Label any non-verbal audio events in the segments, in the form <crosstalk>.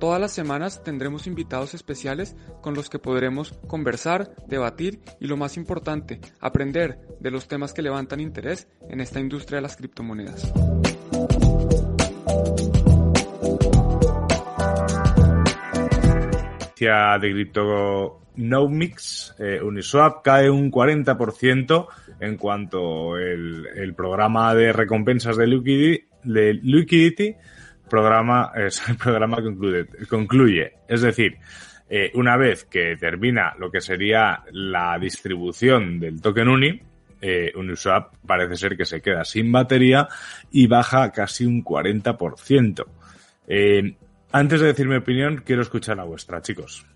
todas las semanas tendremos invitados especiales con los que podremos conversar, debatir y lo más importante, aprender de los temas que levantan interés en esta industria de las criptomonedas. de cripto no Mix, eh, Uniswap cae un 40% en cuanto el, programa de recompensas de Liquidity programa, es el programa concluye, concluye. Es decir, eh, una vez que termina lo que sería la distribución del token UNI, eh, Uniswap parece ser que se queda sin batería y baja casi un 40%. Eh, antes de decir mi opinión, quiero escuchar la vuestra, chicos.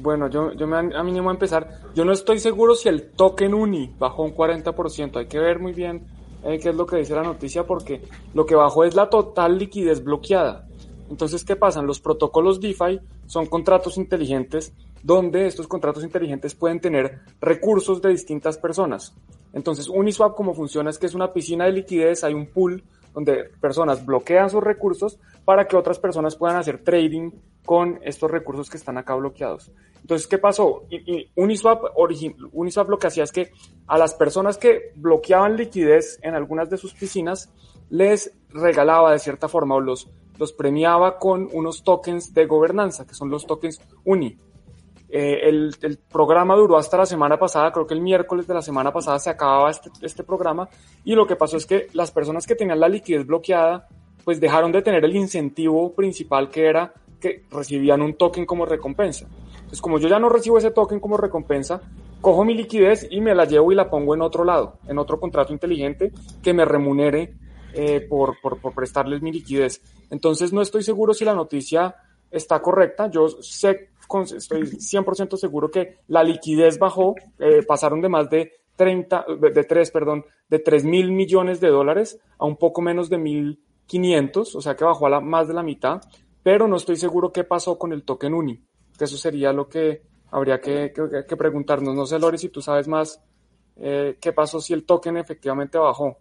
Bueno, yo, yo me animo a empezar. Yo no estoy seguro si el token UNI bajó un 40%. Hay que ver muy bien eh, qué es lo que dice la noticia porque lo que bajó es la total liquidez bloqueada. Entonces, ¿qué pasa? Los protocolos DeFi son contratos inteligentes donde estos contratos inteligentes pueden tener recursos de distintas personas. Entonces, Uniswap como funciona es que es una piscina de liquidez, hay un pool donde personas bloquean sus recursos para que otras personas puedan hacer trading con estos recursos que están acá bloqueados. Entonces, ¿qué pasó? Uniswap, Uniswap lo que hacía es que a las personas que bloqueaban liquidez en algunas de sus piscinas, les regalaba de cierta forma o los, premiaba con unos tokens de gobernanza, que son los tokens UNI. Eh, el, el, programa duró hasta la semana pasada, creo que el miércoles de la semana pasada se acababa este, este programa y lo que pasó es que las personas que tenían la liquidez bloqueada pues dejaron de tener el incentivo principal que era que recibían un token como recompensa. Entonces como yo ya no recibo ese token como recompensa, cojo mi liquidez y me la llevo y la pongo en otro lado, en otro contrato inteligente que me remunere eh, por, por, por prestarles mi liquidez. Entonces no estoy seguro si la noticia está correcta. Yo sé estoy 100% seguro que la liquidez bajó, eh, pasaron de más de 30, de, 3, perdón, de 3 mil millones de dólares a un poco menos de 1.500, o sea que bajó a la, más de la mitad, pero no estoy seguro qué pasó con el token UNI, que eso sería lo que habría que, que, preguntarnos. No sé, Lori, si tú sabes más eh, qué pasó si el token efectivamente bajó.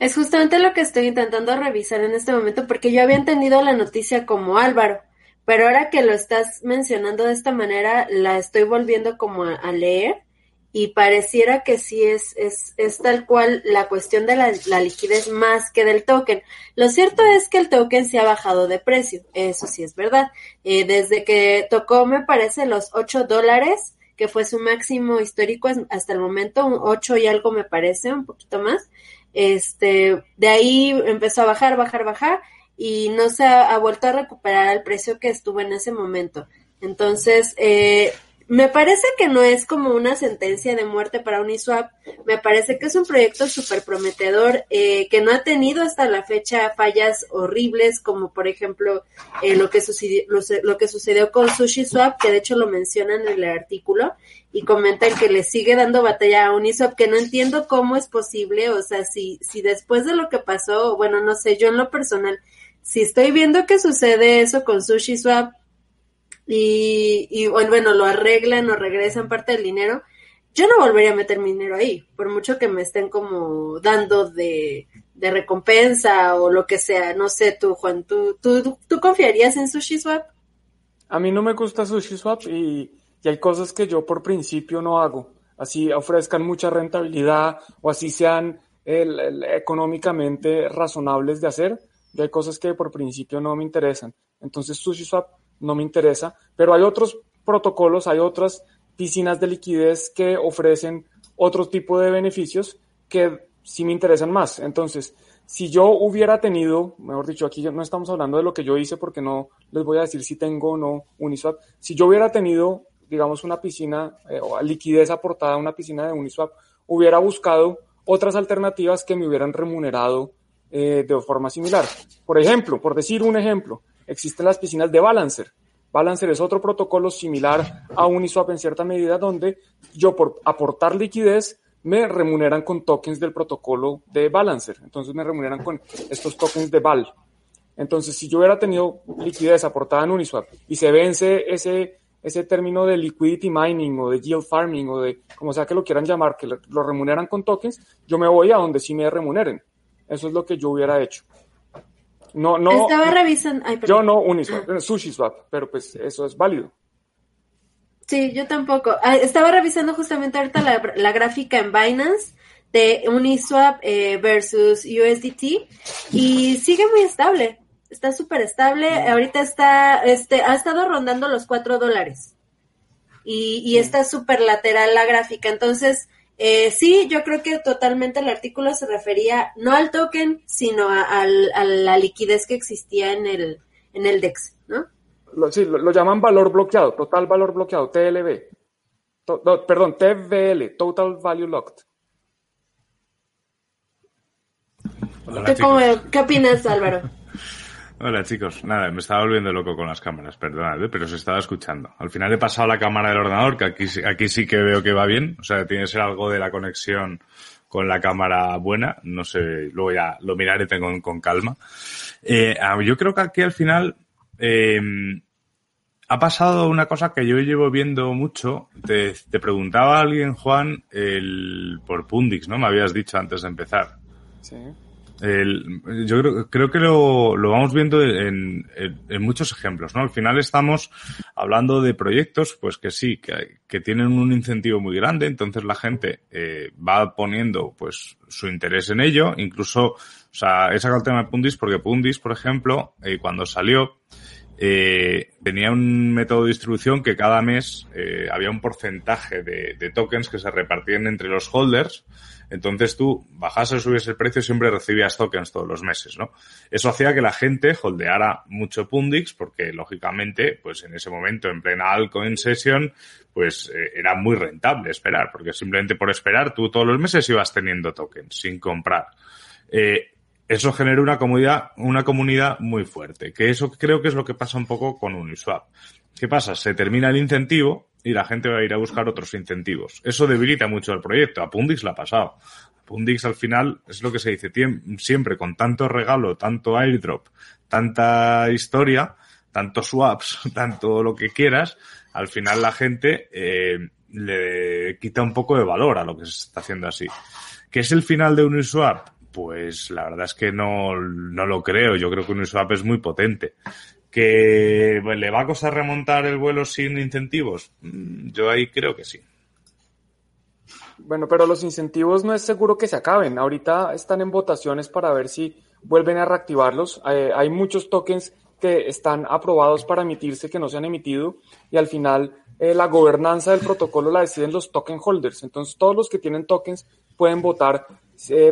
Es justamente lo que estoy intentando revisar en este momento, porque yo había entendido la noticia como Álvaro, pero ahora que lo estás mencionando de esta manera, la estoy volviendo como a, leer y pareciera que sí es, es, es, tal cual la cuestión de la, liquidez más que del token. Lo cierto es que el token se ha bajado de precio, eso sí es verdad. Eh, desde que tocó, me parece, los 8 dólares, que fue su máximo histórico hasta el momento, un 8 y algo me parece, un poquito más. Este, de ahí empezó a bajar, bajar, bajar y no se ha, vuelto a recuperar al precio que estuvo en ese momento. Entonces, eh, me parece que no es como una sentencia de muerte para Uniswap, me parece que es un proyecto súper prometedor eh, que no ha tenido hasta la fecha fallas horribles como por ejemplo eh, lo, que sucedió, lo, que sucedió con SushiSwap, que de hecho lo mencionan en el artículo y comentan que le sigue dando batalla a Uniswap, que no entiendo cómo es posible, o sea, si, si después de lo que pasó, bueno, no sé, yo en lo personal si estoy viendo que sucede eso con SushiSwap y, y bueno, lo arreglan o regresan parte del dinero, yo no volvería a meter mi dinero ahí, por mucho que me estén como dando de, recompensa o lo que sea. No sé, tú, Juan, ¿tú, tú, tú confiarías en SushiSwap? A mí no me gusta SushiSwap y, y hay cosas que yo por principio no hago. Así ofrezcan mucha rentabilidad o así sean económicamente razonables de hacer y hay cosas que por principio no me interesan. Entonces SushiSwap no me interesa, pero hay otros protocolos, hay otras piscinas de liquidez que ofrecen otro tipo de beneficios que sí me interesan más. Entonces, si yo hubiera tenido, mejor dicho, aquí no estamos hablando de lo que yo hice porque no les voy a decir si tengo o no Uniswap, si yo hubiera tenido, digamos, una piscina eh, o liquidez aportada a una piscina de Uniswap, hubiera buscado otras alternativas que me hubieran remunerado eh, de forma similar. Por ejemplo, por decir un ejemplo, existen las piscinas de Balancer. Balancer es otro protocolo similar a Uniswap en cierta medida, donde yo por aportar liquidez me remuneran con tokens del protocolo de Balancer. Entonces me remuneran con estos tokens de Val. Entonces, si yo hubiera tenido liquidez aportada en Uniswap y se vence ese, ese término de liquidity mining o de yield farming o de como sea que lo quieran llamar, que lo remuneran con tokens, yo me voy a donde sí me remuneren. Eso es lo que yo hubiera hecho. No, no. Estaba revisando. yo no Uniswap, eh, SushiSwap, pero pues eso es válido. Sí, yo tampoco. Ah, estaba revisando justamente ahorita la, gráfica en Binance de Uniswap eh, versus USDT y sigue muy estable. Está súper estable. Ahorita está, este, ha estado rondando los 4 dólares. Y, y está súper lateral la gráfica. Entonces, eh, sí, yo creo que totalmente el artículo se refería no al token, sino a, la liquidez que existía en el, en el DEX, ¿no? sí, lo, llaman valor bloqueado, total valor bloqueado, TLB. perdón, TVL, Total Value Locked. ¿Qué opinas, Álvaro? <laughs> Hola chicos, nada, me estaba volviendo loco con las cámaras, perdonad, ¿eh? pero se estaba escuchando. Al final he pasado la cámara del ordenador, que aquí, aquí sí que veo que va bien, o sea, tiene que ser algo de la conexión con la cámara buena, no sé, luego ya lo miraré tengo con calma. Eh, yo creo que aquí al final eh, ha pasado una cosa que yo llevo viendo mucho. Te, te preguntaba alguien, Juan, el, por Pundix, ¿no? Me habías dicho antes de empezar. Sí. El, yo creo, creo que lo, lo vamos viendo en, en, muchos ejemplos, ¿no? Al final estamos hablando de proyectos, pues que sí, que, que tienen un incentivo muy grande, entonces la gente eh, va poniendo, pues, su interés en ello, incluso, o sea, he sacado el tema de Pundis porque Pundis, por ejemplo, eh, cuando salió, eh, tenía un método de distribución que cada mes eh, había un porcentaje de, de, tokens que se repartían entre los holders entonces tú bajas o subes el precio siempre recibías tokens todos los meses, ¿no? Eso hacía que la gente holdeara mucho Pundix porque lógicamente, pues en ese momento en plena altcoin session, pues eh, era muy rentable esperar porque simplemente por esperar tú todos los meses ibas teniendo tokens sin comprar. Eh, eso genera una comunidad, una comunidad muy fuerte, que eso creo que es lo que pasa un poco con Uniswap. ¿Qué pasa? Se termina el incentivo y la gente va a ir a buscar otros incentivos. Eso debilita mucho el proyecto. A Pundix la ha pasado. Pundix al final es lo que se dice siempre, con tanto regalo, tanto airdrop, tanta historia, tantos swaps, <laughs> tanto lo que quieras, al final la gente eh, le quita un poco de valor a lo que se está haciendo así. ¿Qué es el final de Uniswap? Pues la verdad es que no, no lo creo. Yo creo que Uniswap es muy potente. ¿Que le va a costar remontar el vuelo sin incentivos? Mm, yo ahí creo que sí. Bueno, pero los incentivos no es seguro que se acaben. Ahorita están en votaciones para ver si vuelven a reactivarlos. Eh, hay muchos tokens que están aprobados para emitirse que no se han emitido y al final eh, la gobernanza del protocolo la deciden los token holders. Entonces todos los que tienen tokens pueden votar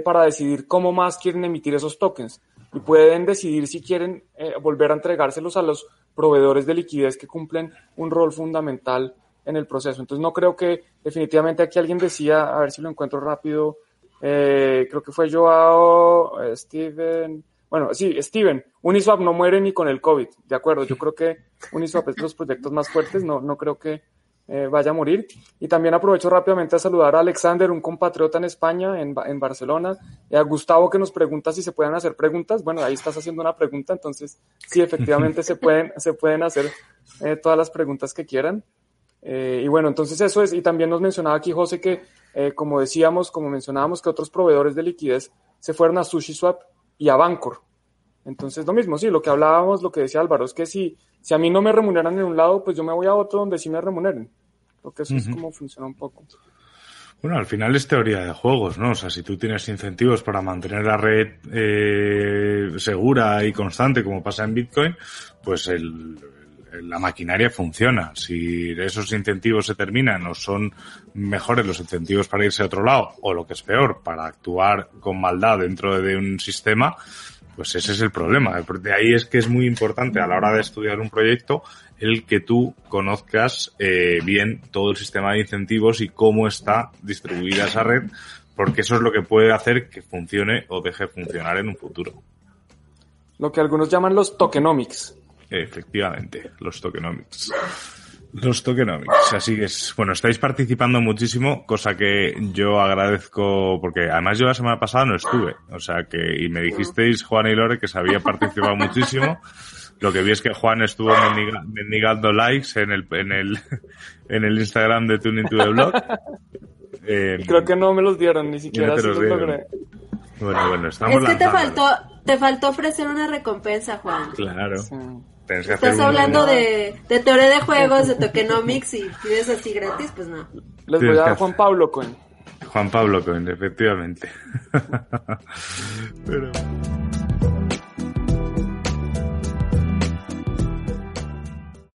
para decidir cómo más quieren emitir esos tokens. Y pueden decidir si quieren eh, volver a entregárselos a los proveedores de liquidez que cumplen un rol fundamental en el proceso. Entonces no creo que definitivamente aquí alguien decía, a ver si lo encuentro rápido, eh, creo que fue Joao, eh, Steven, bueno, sí, Steven, Uniswap no muere ni con el COVID, de acuerdo, yo creo que Uniswap es de los proyectos más fuertes, no, no creo que eh, vaya a morir. Y también aprovecho rápidamente a saludar a Alexander, un compatriota en España, en, en Barcelona, y a Gustavo que nos pregunta si se pueden hacer preguntas. Bueno, ahí estás haciendo una pregunta, entonces sí, efectivamente se pueden, se pueden hacer eh, todas las preguntas que quieran. Eh, y bueno, entonces eso es, y también nos mencionaba aquí José que, como decíamos, como mencionábamos, que otros proveedores de liquidez se fueron a SushiSwap y a Bancor. Entonces, lo mismo, sí, lo que hablábamos, lo que decía Álvaro, es que si, si a mí no me remuneran en un lado, pues yo me voy a otro donde sí me remuneren. Creo que eso es como funciona un poco. Bueno, al final es teoría de juegos, ¿no? O sea, si tú tienes incentivos para mantener la red eh, segura y constante, como pasa en Bitcoin, pues el, la maquinaria funciona. Si esos incentivos se terminan o son mejores los incentivos para irse a otro lado, o lo que es peor, para actuar con maldad dentro de un sistema, pues ese es el problema. De ahí es que es muy importante a la hora de estudiar un proyecto el que tú conozcas eh, bien todo el sistema de incentivos y cómo está distribuida esa red, porque eso es lo que puede hacer que funcione o deje de funcionar en un futuro. Lo que algunos llaman los tokenomics. Efectivamente, los tokenomics. Los tokenomics. Así que es, bueno, estáis participando muchísimo, cosa que yo agradezco, porque además yo la semana pasada no estuve. O sea que, y me dijisteis, Juan y Lore, que se había participado muchísimo. Lo que vi es que Juan estuvo mendiga- mendigando likes en el, en el, <laughs> en el Instagram de Tuning to the Blog. Eh, Y creo que no me los dieron, ni siquiera si los dieron. logré. Bueno, bueno, estamos Es que te faltó, te faltó ofrecer una recompensa, Juan. Claro. Sí. Tienes que hacer Estás hablando de, de teoría de juegos, de tokenomics y pides así gratis, pues no. Les voy a dar Juan Pablo Coin. Juan Pablo Cohen, efectivamente. <laughs> Pero...